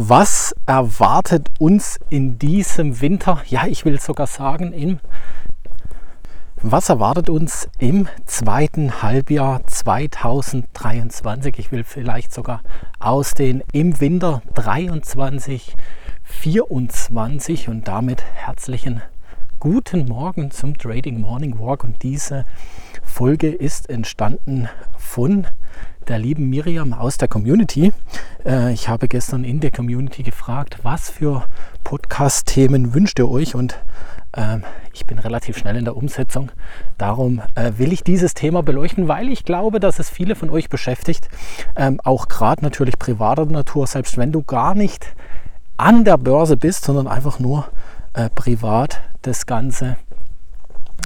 Was erwartet uns in diesem Winter? Ja, ich will sogar sagen, im was erwartet uns im zweiten Halbjahr 2023? Ich will vielleicht sogar ausdehnen im Winter 23, 24 und damit herzlichen guten Morgen zum Trading Morning Walk. Und diese Folge ist entstanden von der lieben Miriam aus der Community. Äh, ich habe gestern in der Community gefragt, was für Podcast-Themen wünscht ihr euch und ähm, ich bin relativ schnell in der Umsetzung. Darum äh, will ich dieses Thema beleuchten, weil ich glaube, dass es viele von euch beschäftigt. Ähm, auch gerade natürlich privater Natur, selbst wenn du gar nicht an der Börse bist, sondern einfach nur äh, privat das Ganze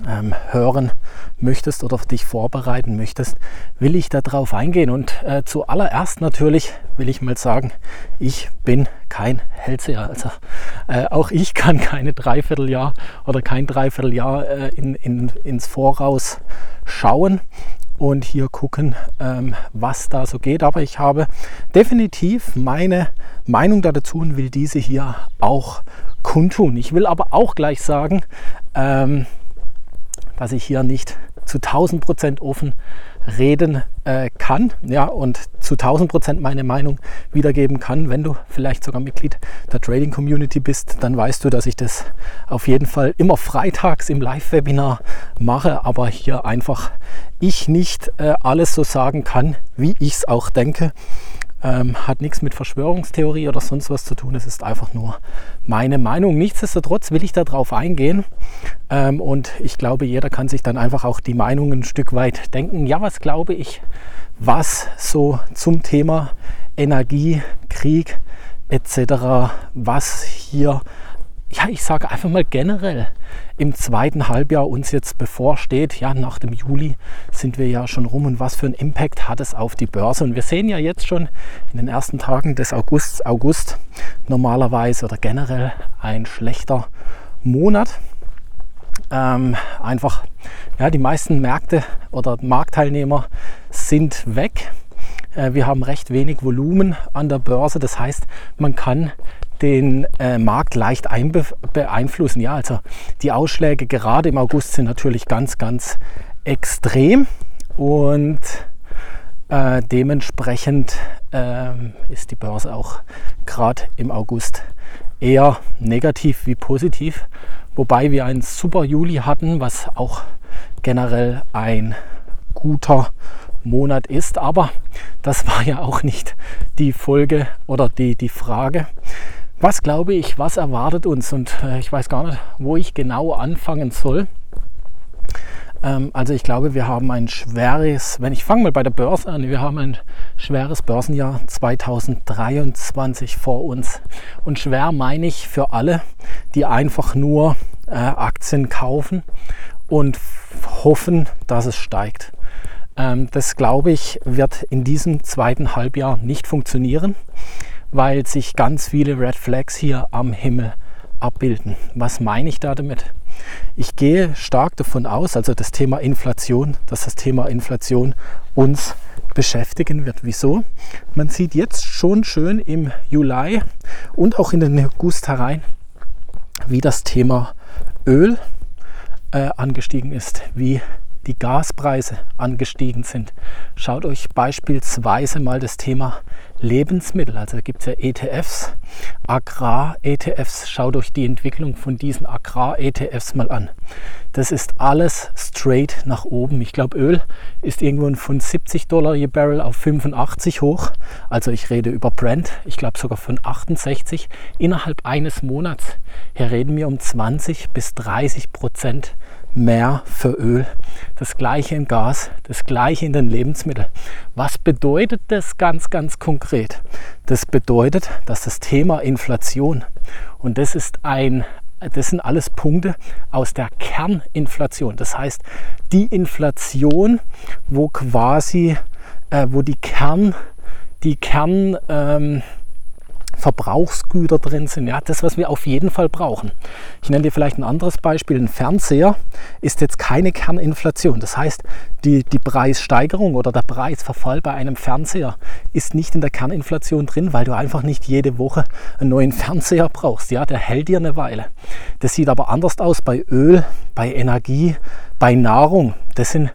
ähm, hören möchtest oder dich vorbereiten möchtest, will ich darauf eingehen. Und äh, zuallererst natürlich will ich mal sagen, ich bin kein Hellseher. Also äh, auch ich kann keine Dreivierteljahr oder kein Dreivierteljahr äh, in, in, ins Voraus schauen und hier gucken, ähm, was da so geht. Aber ich habe definitiv meine Meinung dazu und will diese hier auch kundtun. Ich will aber auch gleich sagen, ähm, dass ich hier nicht zu 1000 Prozent offen reden äh, kann ja, und zu 1000 Prozent meine Meinung wiedergeben kann. Wenn du vielleicht sogar Mitglied der Trading Community bist, dann weißt du, dass ich das auf jeden Fall immer freitags im Live-Webinar mache, aber hier einfach ich nicht äh, alles so sagen kann, wie ich es auch denke. Ähm, hat nichts mit Verschwörungstheorie oder sonst was zu tun. Es ist einfach nur meine Meinung. Nichtsdestotrotz will ich darauf eingehen. Ähm, und ich glaube, jeder kann sich dann einfach auch die Meinung ein Stück weit denken. Ja, was glaube ich, was so zum Thema Energie, Krieg etc., was hier ja, ich sage einfach mal generell im zweiten Halbjahr uns jetzt bevorsteht. Ja, nach dem Juli sind wir ja schon rum und was für einen Impact hat es auf die Börse? Und wir sehen ja jetzt schon in den ersten Tagen des August, August normalerweise oder generell ein schlechter Monat. Ähm, einfach, ja, die meisten Märkte oder Marktteilnehmer sind weg. Äh, wir haben recht wenig Volumen an der Börse. Das heißt, man kann den äh, Markt leicht beeinflussen. Ja, also die Ausschläge gerade im August sind natürlich ganz, ganz extrem und äh, dementsprechend äh, ist die Börse auch gerade im August eher negativ wie positiv. Wobei wir einen super Juli hatten, was auch generell ein guter Monat ist. Aber das war ja auch nicht die Folge oder die, die Frage. Was glaube ich, was erwartet uns? Und äh, ich weiß gar nicht, wo ich genau anfangen soll. Ähm, also ich glaube, wir haben ein schweres, wenn ich fange mal bei der Börse an, wir haben ein schweres Börsenjahr 2023 vor uns. Und schwer meine ich für alle, die einfach nur äh, Aktien kaufen und hoffen, dass es steigt. Ähm, das glaube ich, wird in diesem zweiten Halbjahr nicht funktionieren weil sich ganz viele Red Flags hier am Himmel abbilden. Was meine ich da damit? Ich gehe stark davon aus, also das Thema Inflation, dass das Thema Inflation uns beschäftigen wird. Wieso? Man sieht jetzt schon schön im Juli und auch in den August herein, wie das Thema Öl äh, angestiegen ist, wie die Gaspreise angestiegen sind. Schaut euch beispielsweise mal das Thema Lebensmittel, also gibt es ja ETFs, Agrar-ETFs. Schaut euch die Entwicklung von diesen Agrar-ETFs mal an. Das ist alles straight nach oben. Ich glaube, Öl ist irgendwo von 70 Dollar je Barrel auf 85 hoch. Also ich rede über Brent. Ich glaube sogar von 68 innerhalb eines Monats. Hier reden wir um 20 bis 30 Prozent mehr für Öl. Das gleiche in Gas, das gleiche in den Lebensmitteln. Was bedeutet das ganz, ganz konkret? Das bedeutet, dass das Thema Inflation, und das ist ein das sind alles Punkte aus der Kerninflation. Das heißt, die Inflation, wo quasi, äh, wo die Kern, die Kern, ähm, Verbrauchsgüter drin sind. Ja, das, was wir auf jeden Fall brauchen. Ich nenne dir vielleicht ein anderes Beispiel. Ein Fernseher ist jetzt keine Kerninflation. Das heißt, die, die Preissteigerung oder der Preisverfall bei einem Fernseher ist nicht in der Kerninflation drin, weil du einfach nicht jede Woche einen neuen Fernseher brauchst. Ja, der hält dir eine Weile. Das sieht aber anders aus bei Öl, bei Energie, bei Nahrung. Das sind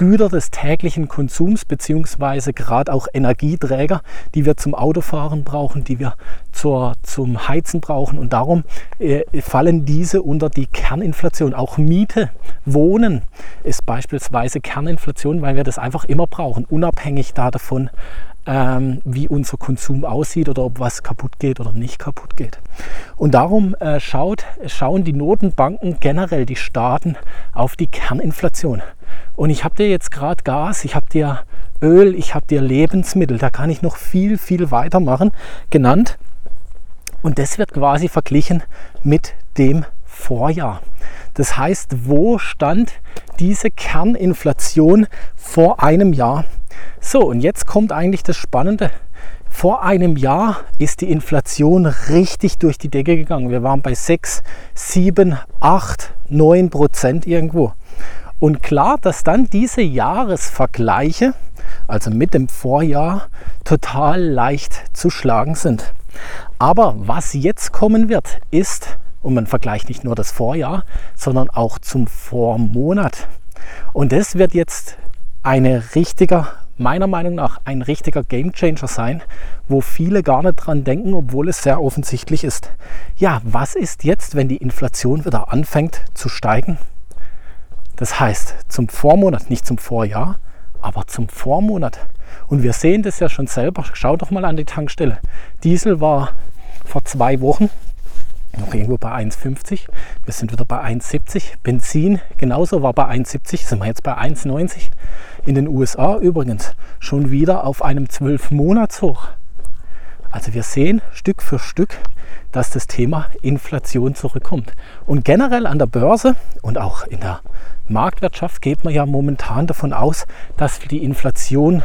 Güter des täglichen Konsums beziehungsweise gerade auch Energieträger, die wir zum Autofahren brauchen, die wir zur, zum Heizen brauchen. Und darum äh, fallen diese unter die Kerninflation. Auch Miete, Wohnen ist beispielsweise Kerninflation, weil wir das einfach immer brauchen, unabhängig davon, ähm, wie unser Konsum aussieht oder ob was kaputt geht oder nicht kaputt geht. Und darum äh, schaut, schauen die Notenbanken generell die Staaten auf die Kerninflation. Und ich habe dir jetzt gerade Gas, ich habe dir Öl, ich habe dir Lebensmittel, da kann ich noch viel, viel weitermachen, genannt. Und das wird quasi verglichen mit dem Vorjahr. Das heißt, wo stand diese Kerninflation vor einem Jahr? So, und jetzt kommt eigentlich das Spannende. Vor einem Jahr ist die Inflation richtig durch die Decke gegangen. Wir waren bei 6, 7, 8, 9 Prozent irgendwo. Und klar, dass dann diese Jahresvergleiche, also mit dem Vorjahr, total leicht zu schlagen sind. Aber was jetzt kommen wird, ist, und man vergleicht nicht nur das Vorjahr, sondern auch zum Vormonat. Und das wird jetzt eine richtiger meiner Meinung nach ein richtiger Gamechanger sein, wo viele gar nicht dran denken, obwohl es sehr offensichtlich ist. Ja, was ist jetzt, wenn die Inflation wieder anfängt zu steigen? Das heißt, zum Vormonat, nicht zum Vorjahr, aber zum Vormonat. Und wir sehen das ja schon selber. Schau doch mal an die Tankstelle. Diesel war vor zwei Wochen noch irgendwo bei 1,50. Wir sind wieder bei 1,70. Benzin genauso war bei 1,70. Sind wir jetzt bei 1,90. In den USA übrigens schon wieder auf einem 12-Monats-Hoch. Also wir sehen Stück für Stück, dass das Thema Inflation zurückkommt. Und generell an der Börse und auch in der Marktwirtschaft geht man ja momentan davon aus, dass die Inflation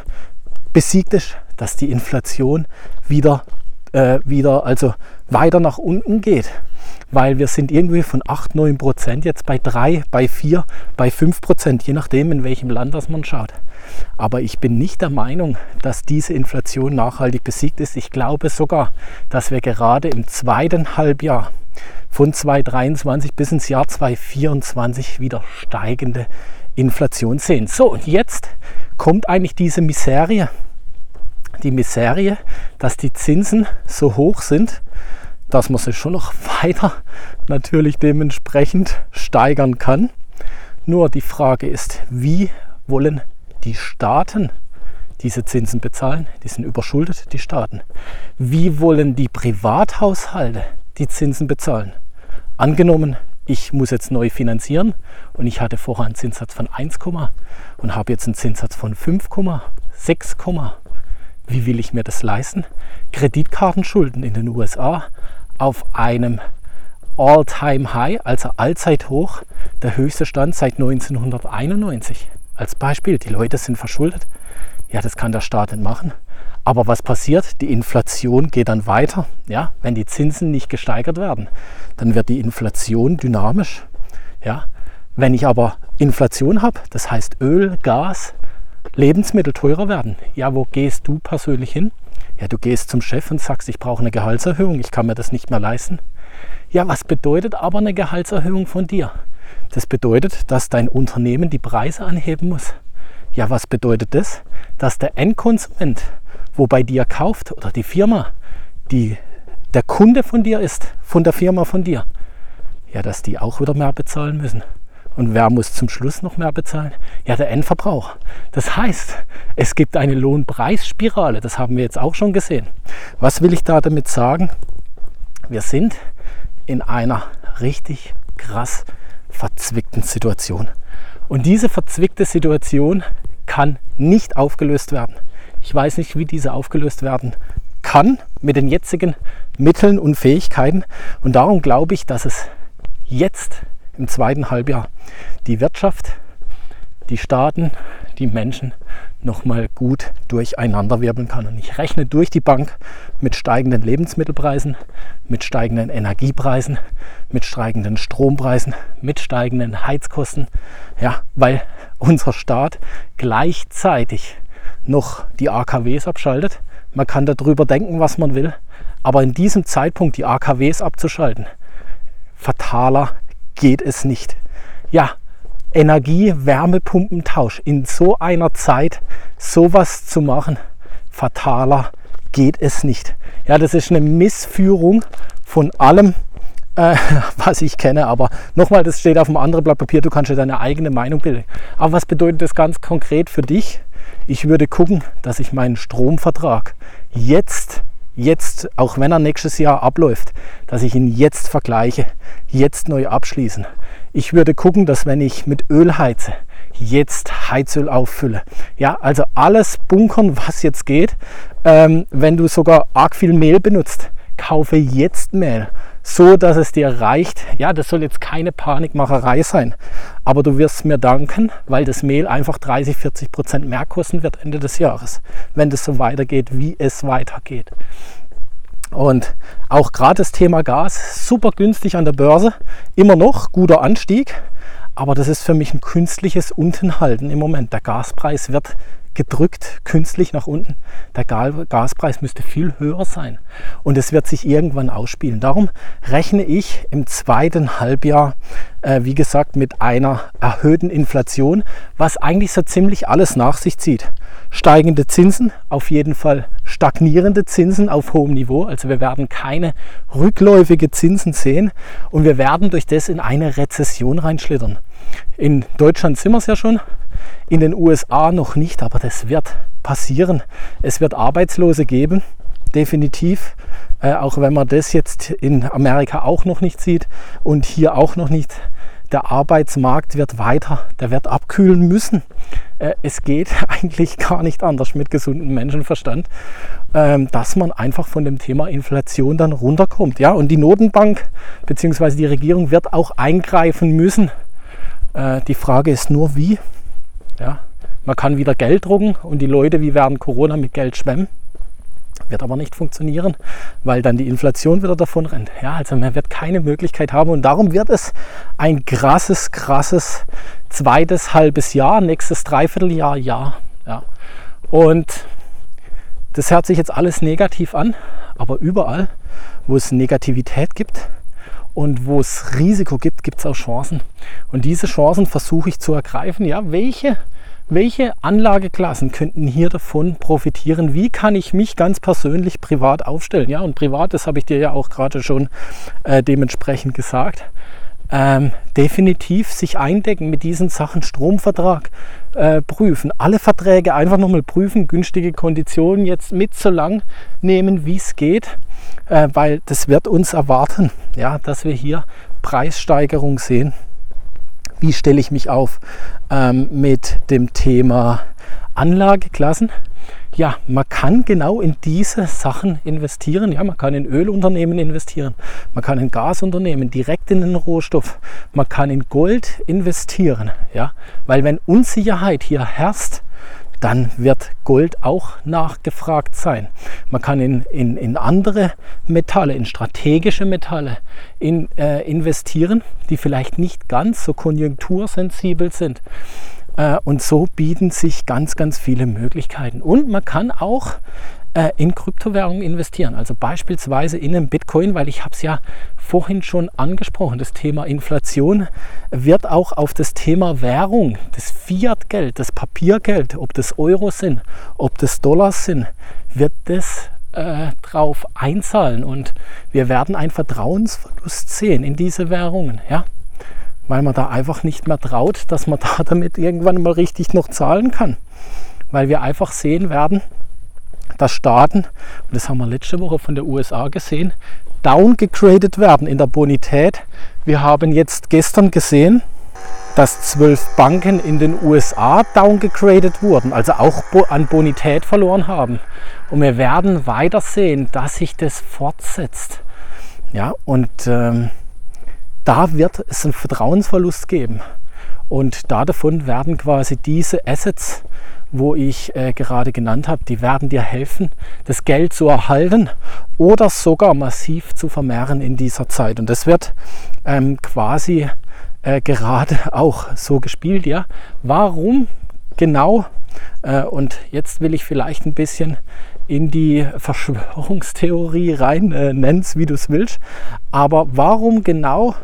besiegt ist, dass die Inflation wieder, äh, wieder also weiter nach unten geht weil wir sind irgendwie von 8, 9 Prozent jetzt bei 3, bei 4, bei 5 Prozent, je nachdem, in welchem Land das man schaut. Aber ich bin nicht der Meinung, dass diese Inflation nachhaltig besiegt ist. Ich glaube sogar, dass wir gerade im zweiten Halbjahr von 2023 bis ins Jahr 2024 wieder steigende Inflation sehen. So, und jetzt kommt eigentlich diese Miserie. Die Miserie, dass die Zinsen so hoch sind, dass man sich schon noch weiter natürlich dementsprechend steigern kann. Nur die Frage ist, wie wollen die Staaten diese Zinsen bezahlen? Die sind überschuldet, die Staaten. Wie wollen die Privathaushalte die Zinsen bezahlen? Angenommen, ich muss jetzt neu finanzieren und ich hatte vorher einen Zinssatz von 1, und habe jetzt einen Zinssatz von 5, 6, wie will ich mir das leisten? Kreditkartenschulden in den USA auf einem All-Time-High, also Allzeithoch, der höchste Stand seit 1991. Als Beispiel, die Leute sind verschuldet. Ja, das kann der Staat nicht machen. Aber was passiert? Die Inflation geht dann weiter. Ja, wenn die Zinsen nicht gesteigert werden, dann wird die Inflation dynamisch. Ja, wenn ich aber Inflation habe, das heißt Öl, Gas, Lebensmittel teurer werden, ja, wo gehst du persönlich hin? Ja, du gehst zum Chef und sagst, ich brauche eine Gehaltserhöhung, ich kann mir das nicht mehr leisten. Ja, was bedeutet aber eine Gehaltserhöhung von dir? Das bedeutet, dass dein Unternehmen die Preise anheben muss. Ja, was bedeutet das? Dass der Endkonsument, wo bei dir kauft, oder die Firma, die der Kunde von dir ist, von der Firma von dir, ja, dass die auch wieder mehr bezahlen müssen. Und wer muss zum Schluss noch mehr bezahlen? Ja, der Endverbraucher. Das heißt, es gibt eine Lohnpreisspirale. Das haben wir jetzt auch schon gesehen. Was will ich da damit sagen? Wir sind in einer richtig krass verzwickten Situation. Und diese verzwickte Situation kann nicht aufgelöst werden. Ich weiß nicht, wie diese aufgelöst werden kann mit den jetzigen Mitteln und Fähigkeiten. Und darum glaube ich, dass es jetzt im zweiten Halbjahr die Wirtschaft, die Staaten, die Menschen nochmal gut durcheinanderwirbeln kann. Und ich rechne durch die Bank mit steigenden Lebensmittelpreisen, mit steigenden Energiepreisen, mit steigenden Strompreisen, mit steigenden Heizkosten. Ja, weil unser Staat gleichzeitig noch die AKWs abschaltet. Man kann darüber denken, was man will, aber in diesem Zeitpunkt die AKWs abzuschalten, fataler geht es nicht. Ja, Energie-Wärmepumpentausch in so einer Zeit sowas zu machen, fataler geht es nicht. Ja, das ist eine Missführung von allem, äh, was ich kenne. Aber nochmal, das steht auf einem anderen Blatt Papier, du kannst dir deine eigene Meinung bilden. Aber was bedeutet das ganz konkret für dich? Ich würde gucken, dass ich meinen Stromvertrag jetzt, jetzt, auch wenn er nächstes Jahr abläuft, dass ich ihn jetzt vergleiche, jetzt neu abschließen. Ich würde gucken, dass wenn ich mit Öl heize, jetzt Heizöl auffülle. Ja, also alles bunkern, was jetzt geht. Ähm, wenn du sogar arg viel Mehl benutzt, kaufe jetzt Mehl, so dass es dir reicht. Ja, das soll jetzt keine Panikmacherei sein, aber du wirst mir danken, weil das Mehl einfach 30, 40 Prozent mehr kosten wird Ende des Jahres, wenn das so weitergeht, wie es weitergeht. Und auch gerade das Thema Gas, super günstig an der Börse, immer noch guter Anstieg, aber das ist für mich ein künstliches Untenhalten im Moment. Der Gaspreis wird gedrückt künstlich nach unten. Der Gaspreis müsste viel höher sein und es wird sich irgendwann ausspielen. Darum rechne ich im zweiten Halbjahr, äh, wie gesagt, mit einer erhöhten Inflation, was eigentlich so ziemlich alles nach sich zieht. Steigende Zinsen, auf jeden Fall stagnierende Zinsen auf hohem Niveau. Also wir werden keine rückläufige Zinsen sehen und wir werden durch das in eine Rezession reinschlittern. In Deutschland sind wir es ja schon, in den USA noch nicht, aber das wird passieren. Es wird Arbeitslose geben, definitiv. Äh, auch wenn man das jetzt in Amerika auch noch nicht sieht und hier auch noch nicht. Der Arbeitsmarkt wird weiter, der wird abkühlen müssen. Äh, es geht eigentlich gar nicht anders mit gesundem Menschenverstand, äh, dass man einfach von dem Thema Inflation dann runterkommt. Ja? Und die Notenbank bzw. die Regierung wird auch eingreifen müssen. Äh, die Frage ist nur, wie. Ja? Man kann wieder Geld drucken und die Leute wie während Corona mit Geld schwemmen. Wird aber nicht funktionieren, weil dann die Inflation wieder davon rennt. Ja, also man wird keine Möglichkeit haben und darum wird es ein krasses, krasses zweites halbes Jahr, nächstes Dreivierteljahr, Jahr. Ja. Und das hört sich jetzt alles negativ an, aber überall, wo es Negativität gibt und wo es Risiko gibt, gibt es auch Chancen. Und diese Chancen versuche ich zu ergreifen. Ja, welche welche Anlageklassen könnten hier davon profitieren? Wie kann ich mich ganz persönlich privat aufstellen? Ja, und privat, das habe ich dir ja auch gerade schon äh, dementsprechend gesagt. Ähm, definitiv sich eindecken mit diesen Sachen, Stromvertrag äh, prüfen, alle Verträge einfach nochmal prüfen, günstige Konditionen jetzt mit so lang nehmen, wie es geht, äh, weil das wird uns erwarten, ja, dass wir hier Preissteigerung sehen wie stelle ich mich auf ähm, mit dem Thema Anlageklassen. Ja, man kann genau in diese Sachen investieren. Ja, man kann in Ölunternehmen investieren, man kann in Gasunternehmen direkt in den Rohstoff, man kann in Gold investieren. Ja, weil wenn Unsicherheit hier herrscht, dann wird Gold auch nachgefragt sein. Man kann in, in, in andere Metalle, in strategische Metalle in, äh, investieren, die vielleicht nicht ganz so konjunktursensibel sind. Äh, und so bieten sich ganz, ganz viele Möglichkeiten. Und man kann auch äh, in Kryptowährungen investieren. Also beispielsweise in einem Bitcoin, weil ich habe es ja vorhin schon angesprochen, das Thema Inflation wird auch auf das Thema Währung, das Fiat-Geld, das Papiergeld, ob das Euro sind, ob das Dollars sind, wird das äh, drauf einzahlen und wir werden einen Vertrauensverlust sehen in diese Währungen, ja, weil man da einfach nicht mehr traut, dass man da damit irgendwann mal richtig noch zahlen kann, weil wir einfach sehen werden, dass Staaten, und das haben wir letzte Woche von der USA gesehen, downgegradet werden in der Bonität. Wir haben jetzt gestern gesehen, dass zwölf Banken in den USA downgegradet wurden, also auch an Bonität verloren haben. Und wir werden weiter sehen, dass sich das fortsetzt. Ja, und ähm, da wird es einen Vertrauensverlust geben. Und davon werden quasi diese Assets, wo ich äh, gerade genannt habe, die werden dir helfen, das Geld zu erhalten oder sogar massiv zu vermehren in dieser Zeit. Und das wird ähm, quasi äh, gerade auch so gespielt. Ja, warum genau? Äh, und jetzt will ich vielleicht ein bisschen in die Verschwörungstheorie rein, äh, nenn's wie du es willst. Aber warum genau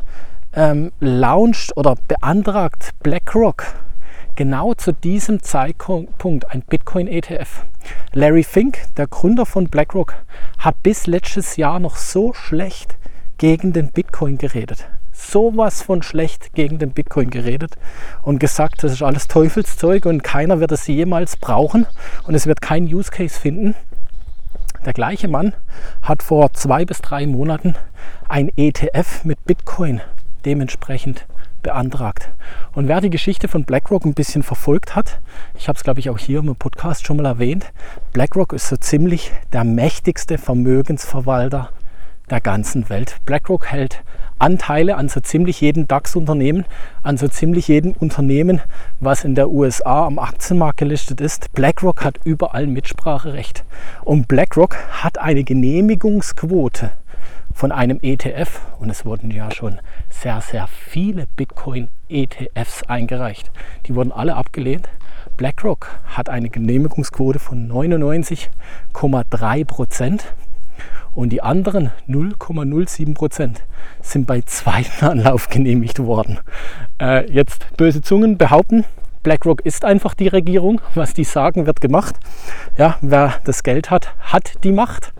ähm, launcht oder beantragt BlackRock genau zu diesem Zeitpunkt ein Bitcoin-ETF? Larry Fink, der Gründer von BlackRock, hat bis letztes Jahr noch so schlecht gegen den Bitcoin geredet. Sowas von schlecht gegen den Bitcoin geredet und gesagt, das ist alles Teufelszeug und keiner wird es jemals brauchen und es wird keinen Use Case finden. Der gleiche Mann hat vor zwei bis drei Monaten ein ETF mit Bitcoin dementsprechend beantragt. Und wer die Geschichte von BlackRock ein bisschen verfolgt hat, ich habe es glaube ich auch hier im Podcast schon mal erwähnt, BlackRock ist so ziemlich der mächtigste Vermögensverwalter der ganzen Welt. BlackRock hält Anteile an so ziemlich jedem DAX-Unternehmen, an so ziemlich jedem Unternehmen, was in der USA am Aktienmarkt gelistet ist. BlackRock hat überall Mitspracherecht. Und BlackRock hat eine Genehmigungsquote von einem ETF, und es wurden ja schon sehr, sehr viele Bitcoin-ETFs eingereicht. Die wurden alle abgelehnt. BlackRock hat eine Genehmigungsquote von 99,3 Prozent und die anderen 0,07 Prozent sind bei zweiten Anlauf genehmigt worden. Äh, jetzt böse Zungen behaupten, BlackRock ist einfach die Regierung. Was die sagen, wird gemacht. Ja, wer das Geld hat, hat die Macht.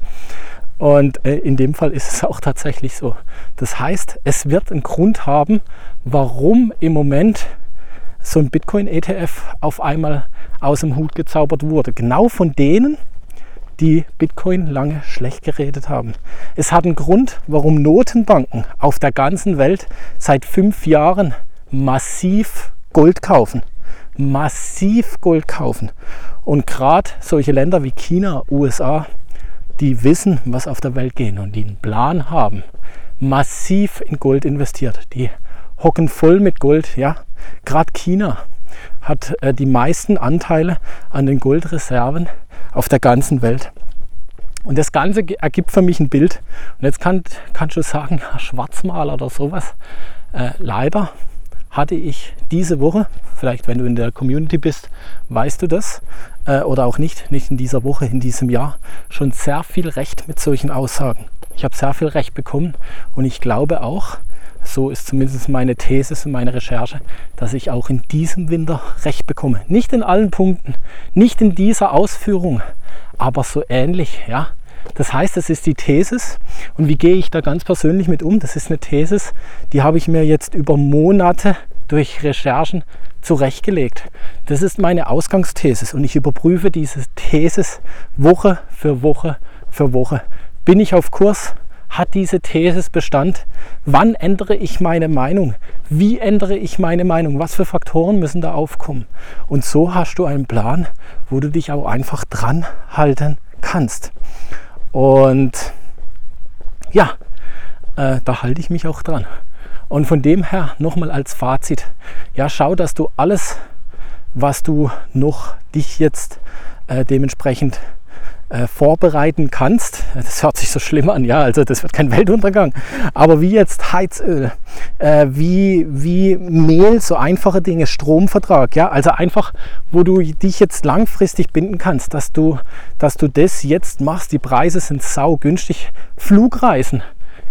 Und äh, in dem Fall ist es auch tatsächlich so. Das heißt, es wird einen Grund haben, warum im Moment so ein Bitcoin-ETF auf einmal aus dem Hut gezaubert wurde. Genau von denen, die Bitcoin lange schlecht geredet haben. Es hat einen Grund, warum Notenbanken auf der ganzen Welt seit fünf Jahren massiv Gold kaufen. Massiv Gold kaufen. Und gerade solche Länder wie China, USA, die wissen, was auf der Welt geht und die einen Plan haben, massiv in Gold investiert. Die hocken voll mit Gold. Ja, gerade China hat äh, die meisten Anteile an den Goldreserven auf der ganzen Welt. Und das Ganze ergibt für mich ein Bild. Und jetzt kann, kannst du sagen, Schwarzmaler oder sowas. Äh, leider hatte ich diese Woche, vielleicht wenn du in der Community bist, weißt du das, äh, oder auch nicht, nicht in dieser Woche, in diesem Jahr, schon sehr viel Recht mit solchen Aussagen. Ich habe sehr viel Recht bekommen und ich glaube auch, so ist zumindest meine These und meine Recherche, dass ich auch in diesem Winter Recht bekomme. Nicht in allen Punkten, nicht in dieser Ausführung, aber so ähnlich. Ja? Das heißt, das ist die Thesis. Und wie gehe ich da ganz persönlich mit um? Das ist eine Thesis, die habe ich mir jetzt über Monate durch Recherchen zurechtgelegt. Das ist meine Ausgangsthesis und ich überprüfe diese Thesis Woche für Woche für Woche. Bin ich auf Kurs? hat diese These Bestand? Wann ändere ich meine Meinung? Wie ändere ich meine Meinung? Was für Faktoren müssen da aufkommen? Und so hast du einen Plan, wo du dich auch einfach dran halten kannst. Und ja, äh, da halte ich mich auch dran. Und von dem her nochmal als Fazit, ja, schau, dass du alles, was du noch dich jetzt äh, dementsprechend äh, vorbereiten kannst. Das hört sich so schlimm an, ja, also das wird kein Weltuntergang. Aber wie jetzt Heizöl, äh, wie, wie Mehl, so einfache Dinge, Stromvertrag, ja, also einfach, wo du dich jetzt langfristig binden kannst, dass du, dass du das jetzt machst. Die Preise sind sau günstig. Flugreisen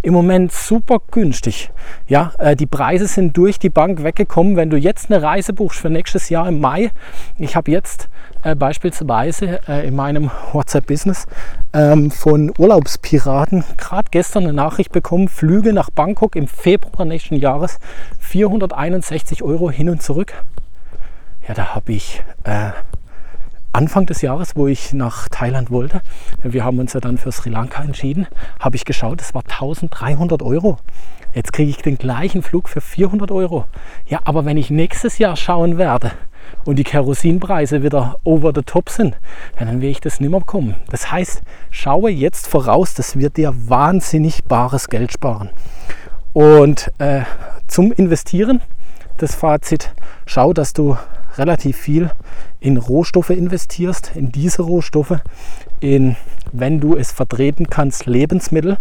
im Moment super günstig. Ja, äh, die Preise sind durch die Bank weggekommen. Wenn du jetzt eine Reise buchst für nächstes Jahr im Mai, ich habe jetzt äh, beispielsweise äh, in meinem WhatsApp-Business ähm, von Urlaubspiraten gerade gestern eine Nachricht bekommen, Flüge nach Bangkok im Februar nächsten Jahres 461 Euro hin und zurück. Ja, da habe ich Anfang des Jahres, wo ich nach Thailand wollte, wir haben uns ja dann für Sri Lanka entschieden, habe ich geschaut, es war 1300 Euro. Jetzt kriege ich den gleichen Flug für 400 Euro. Ja, aber wenn ich nächstes Jahr schauen werde und die Kerosinpreise wieder over the top sind, dann will ich das nicht mehr bekommen. Das heißt, schaue jetzt voraus, das wird dir wahnsinnig bares Geld sparen. Und äh, zum Investieren das Fazit, schau, dass du relativ viel in Rohstoffe investierst, in diese Rohstoffe, in, wenn du es vertreten kannst, Lebensmittel.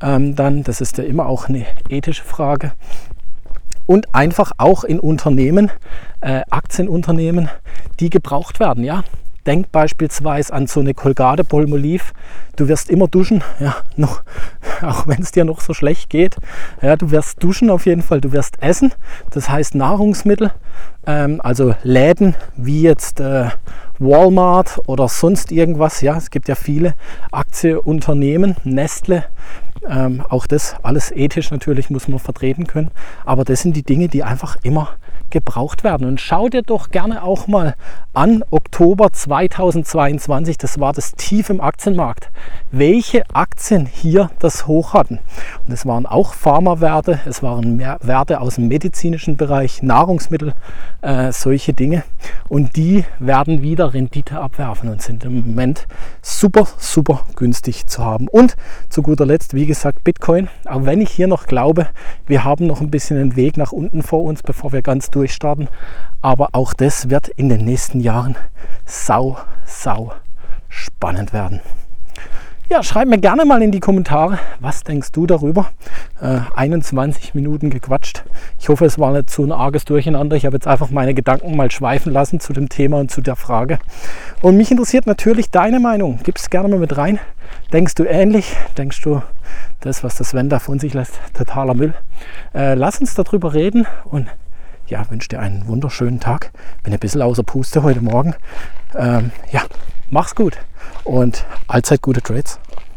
Ähm, dann, das ist ja immer auch eine ethische Frage. Und einfach auch in Unternehmen, äh, Aktienunternehmen, die gebraucht werden. Ja, Denk beispielsweise an so eine Colgate Palmolive. Du wirst immer duschen, ja, noch, auch wenn es dir noch so schlecht geht. Ja, du wirst duschen auf jeden Fall, du wirst essen. Das heißt Nahrungsmittel, ähm, also Läden wie jetzt äh, Walmart oder sonst irgendwas. Ja, es gibt ja viele Aktienunternehmen, Nestle. Ähm, auch das alles ethisch natürlich muss man vertreten können. Aber das sind die Dinge, die einfach immer gebraucht werden. Und schau dir doch gerne auch mal an, Oktober 2022, das war das Tief im Aktienmarkt, welche Aktien hier das Hoch hatten. Und es waren auch Pharmawerte, es waren mehr Werte aus dem medizinischen Bereich, Nahrungsmittel, äh, solche Dinge. Und die werden wieder Rendite abwerfen und sind im Moment super, super günstig zu haben. Und zu guter Letzt, wie gesagt, Bitcoin, auch wenn ich hier noch glaube, wir haben noch ein bisschen einen Weg nach unten vor uns, bevor wir ganz durchstarten. Aber auch das wird in den nächsten Jahren sau, sau spannend werden. Ja, schreib mir gerne mal in die Kommentare, was denkst du darüber? Äh, 21 Minuten gequatscht. Ich hoffe, es war nicht so ein arges Durcheinander. Ich habe jetzt einfach meine Gedanken mal schweifen lassen zu dem Thema und zu der Frage. Und mich interessiert natürlich deine Meinung. Gib es gerne mal mit rein. Denkst du ähnlich? Denkst du, das, was das Sven da von sich lässt, totaler Müll? Äh, lass uns darüber reden und ja, wünsche dir einen wunderschönen Tag. Bin ein bisschen außer Puste heute Morgen. Ähm, ja, mach's gut und allzeit gute Trades.